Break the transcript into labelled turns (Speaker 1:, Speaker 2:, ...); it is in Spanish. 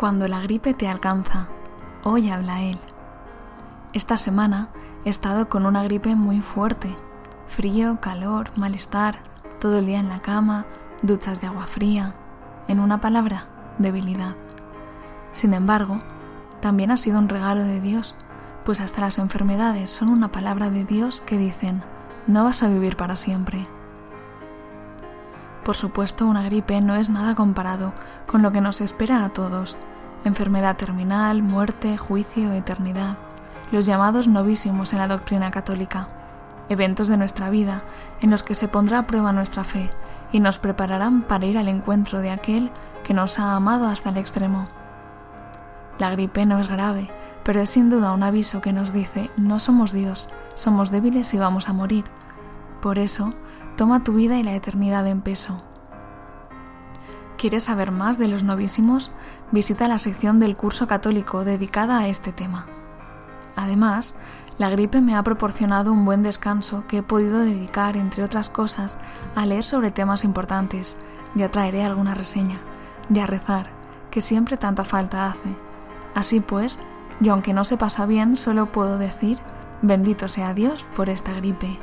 Speaker 1: Cuando la gripe te alcanza, hoy habla él. Esta semana he estado con una gripe muy fuerte. Frío, calor, malestar, todo el día en la cama, duchas de agua fría. En una palabra, debilidad. Sin embargo, también ha sido un regalo de Dios, pues hasta las enfermedades son una palabra de Dios que dicen, no vas a vivir para siempre. Por supuesto, una gripe no es nada comparado con lo que nos espera a todos. Enfermedad terminal, muerte, juicio, eternidad. Los llamados novísimos en la doctrina católica. Eventos de nuestra vida en los que se pondrá a prueba nuestra fe y nos prepararán para ir al encuentro de aquel que nos ha amado hasta el extremo. La gripe no es grave, pero es sin duda un aviso que nos dice, no somos Dios, somos débiles y vamos a morir. Por eso, Toma tu vida y la eternidad en peso. ¿Quieres saber más de los novísimos? Visita la sección del curso católico dedicada a este tema. Además, la gripe me ha proporcionado un buen descanso que he podido dedicar, entre otras cosas, a leer sobre temas importantes. Ya traeré alguna reseña. Y a rezar, que siempre tanta falta hace. Así pues, y aunque no se pasa bien, solo puedo decir, bendito sea Dios por esta gripe.